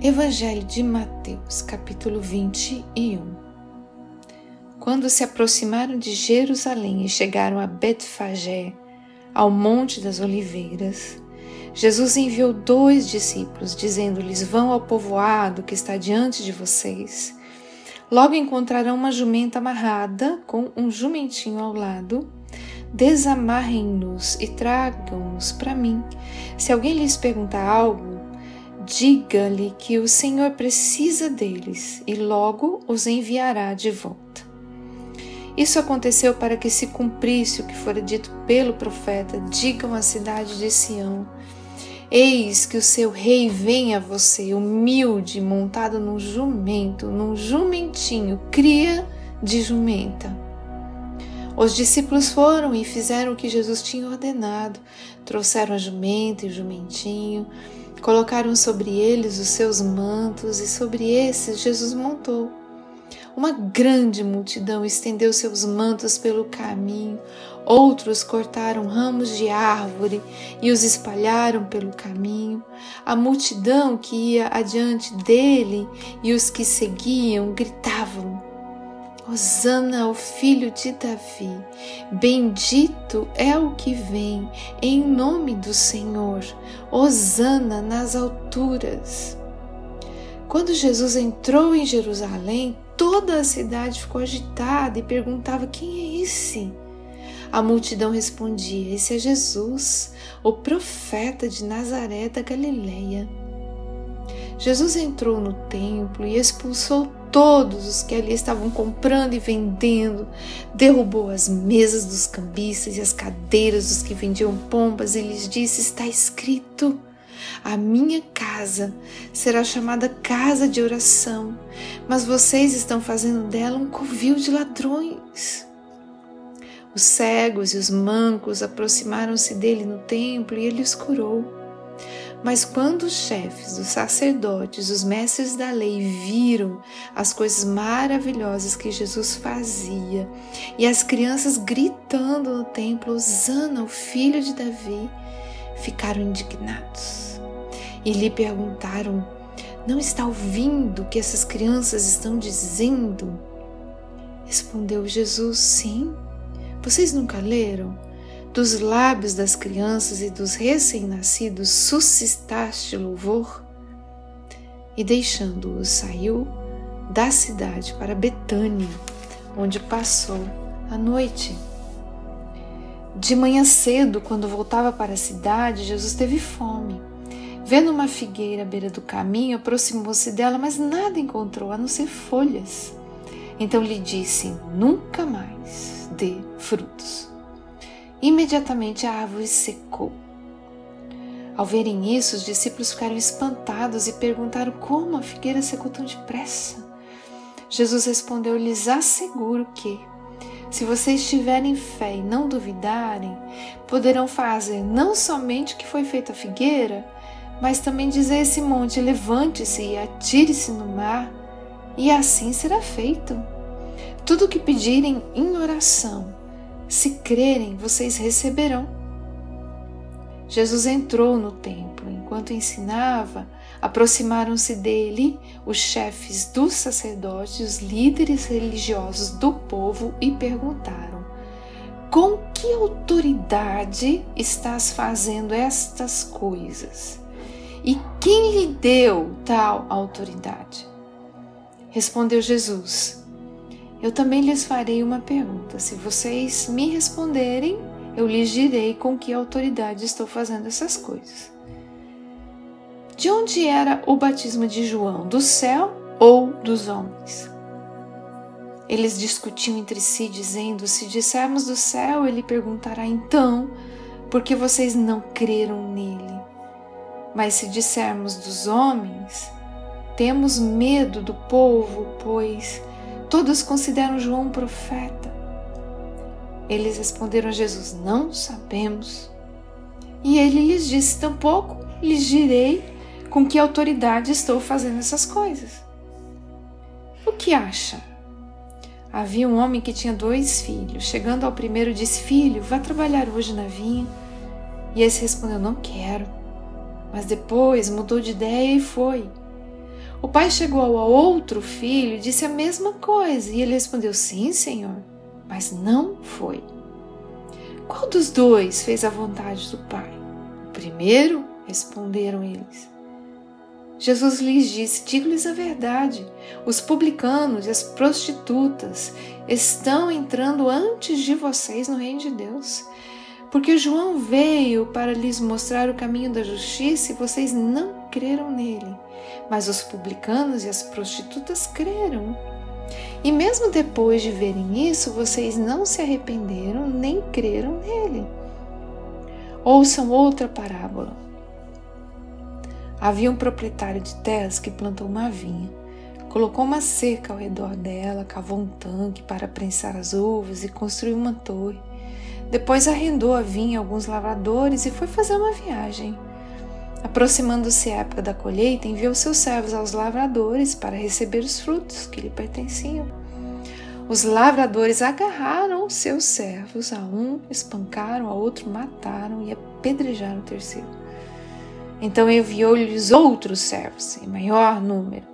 Evangelho de Mateus, capítulo 21 Quando se aproximaram de Jerusalém e chegaram a Betfagé, ao Monte das Oliveiras, Jesus enviou dois discípulos, dizendo-lhes: Vão ao povoado que está diante de vocês. Logo encontrarão uma jumenta amarrada com um jumentinho ao lado. Desamarrem-nos e tragam-nos para mim. Se alguém lhes perguntar algo, diga-lhe que o Senhor precisa deles e logo os enviará de volta. Isso aconteceu para que se cumprisse o que fora dito pelo profeta: digam à cidade de Sião: Eis que o seu rei vem a você, humilde, montado num jumento, num jumentinho, cria de jumenta. Os discípulos foram e fizeram o que Jesus tinha ordenado. Trouxeram a jumenta e o jumentinho, Colocaram sobre eles os seus mantos e sobre esses Jesus montou. Uma grande multidão estendeu seus mantos pelo caminho, outros cortaram ramos de árvore e os espalharam pelo caminho. A multidão que ia adiante dele e os que seguiam gritavam: Hosana ao filho de Davi. Bendito é o que vem em nome do Senhor. Hosana nas alturas. Quando Jesus entrou em Jerusalém, toda a cidade ficou agitada e perguntava: Quem é esse? A multidão respondia: Esse é Jesus, o profeta de Nazaré da Galileia. Jesus entrou no templo e expulsou todos os que ali estavam comprando e vendendo, derrubou as mesas dos cambistas e as cadeiras dos que vendiam pombas e lhes disse: Está escrito. A minha casa será chamada casa de oração, mas vocês estão fazendo dela um covil de ladrões. Os cegos e os mancos aproximaram-se dele no templo e ele os curou. Mas quando os chefes, os sacerdotes, os mestres da lei viram as coisas maravilhosas que Jesus fazia e as crianças gritando no templo, Osana, o filho de Davi, ficaram indignados e lhe perguntaram: Não está ouvindo o que essas crianças estão dizendo? Respondeu Jesus: Sim. Vocês nunca leram? Dos lábios das crianças e dos recém-nascidos suscitaste louvor? E deixando-os, saiu da cidade para Betânia, onde passou a noite. De manhã cedo, quando voltava para a cidade, Jesus teve fome. Vendo uma figueira à beira do caminho, aproximou-se dela, mas nada encontrou a não ser folhas. Então lhe disse: Nunca mais dê frutos. Imediatamente a árvore secou. Ao verem isso, os discípulos ficaram espantados e perguntaram como a figueira secou tão depressa. Jesus respondeu: Lhes asseguro que, se vocês tiverem fé e não duvidarem, poderão fazer não somente o que foi feito à figueira, mas também dizer a esse monte: levante-se e atire-se no mar, e assim será feito. Tudo o que pedirem em oração, se crerem, vocês receberão. Jesus entrou no templo. Enquanto ensinava, aproximaram-se dele os chefes dos sacerdotes, os líderes religiosos do povo e perguntaram: Com que autoridade estás fazendo estas coisas? E quem lhe deu tal autoridade? Respondeu Jesus: eu também lhes farei uma pergunta. Se vocês me responderem, eu lhes direi com que autoridade estou fazendo essas coisas. De onde era o batismo de João? Do céu ou dos homens? Eles discutiam entre si, dizendo: Se dissermos do céu, ele perguntará então, por que vocês não creram nele? Mas se dissermos dos homens, temos medo do povo, pois Todos consideram João um profeta. Eles responderam a Jesus: Não sabemos. E ele lhes disse: Tampouco lhes direi com que autoridade estou fazendo essas coisas. O que acha? Havia um homem que tinha dois filhos. Chegando ao primeiro, disse: Filho, vá trabalhar hoje na vinha. E esse respondeu: Não quero. Mas depois mudou de ideia e foi. O pai chegou ao outro filho e disse a mesma coisa, e ele respondeu: Sim, senhor, mas não foi. Qual dos dois fez a vontade do pai? O primeiro, responderam eles. Jesus lhes disse: Digo-lhes a verdade, os publicanos e as prostitutas estão entrando antes de vocês no reino de Deus. Porque João veio para lhes mostrar o caminho da justiça e vocês não creram nele. Mas os publicanos e as prostitutas creram. E mesmo depois de verem isso, vocês não se arrependeram nem creram nele. Ouçam outra parábola. Havia um proprietário de terras que plantou uma vinha. Colocou uma cerca ao redor dela, cavou um tanque para prensar as uvas e construiu uma torre. Depois arrendou a vinha a alguns lavradores e foi fazer uma viagem. Aproximando-se a época da colheita, enviou seus servos aos lavradores para receber os frutos que lhe pertenciam. Os lavradores agarraram seus servos, a um espancaram, a outro mataram e apedrejaram o terceiro. Então enviou-lhes outros servos, em maior número,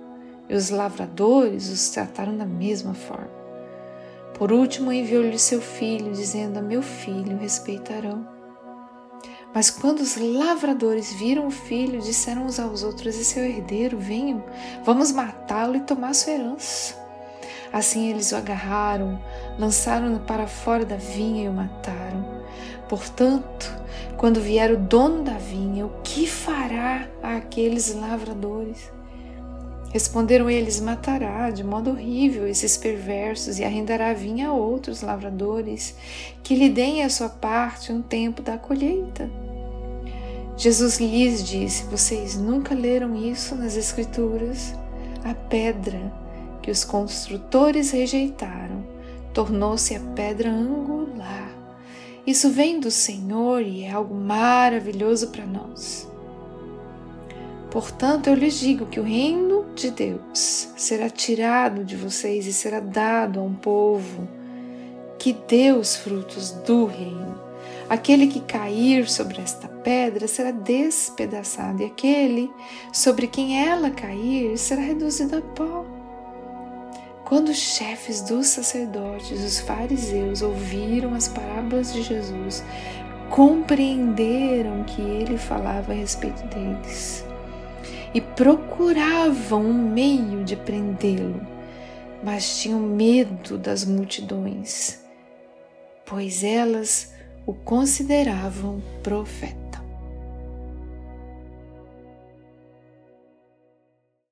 e os lavradores os trataram da mesma forma. Por último, enviou-lhe seu filho, dizendo: A meu filho respeitarão. Mas quando os lavradores viram o filho, disseram uns aos outros: Esse é o herdeiro, venham, vamos matá-lo e tomar sua herança. Assim eles o agarraram, lançaram-no para fora da vinha e o mataram. Portanto, quando vier o dono da vinha, o que fará àqueles lavradores? Responderam eles: Matará de modo horrível esses perversos e arrendará a vinha a outros lavradores, que lhe deem a sua parte um tempo da colheita. Jesus lhes disse: Vocês nunca leram isso nas Escrituras? A pedra que os construtores rejeitaram tornou-se a pedra angular. Isso vem do Senhor e é algo maravilhoso para nós. Portanto, eu lhes digo que o reino de Deus será tirado de vocês e será dado a um povo que dê os frutos do reino. Aquele que cair sobre esta pedra será despedaçado, e aquele sobre quem ela cair será reduzido a pó. Quando os chefes dos sacerdotes, os fariseus, ouviram as parábolas de Jesus, compreenderam que ele falava a respeito deles e procuravam um meio de prendê-lo, mas tinham medo das multidões, pois elas o consideravam profeta.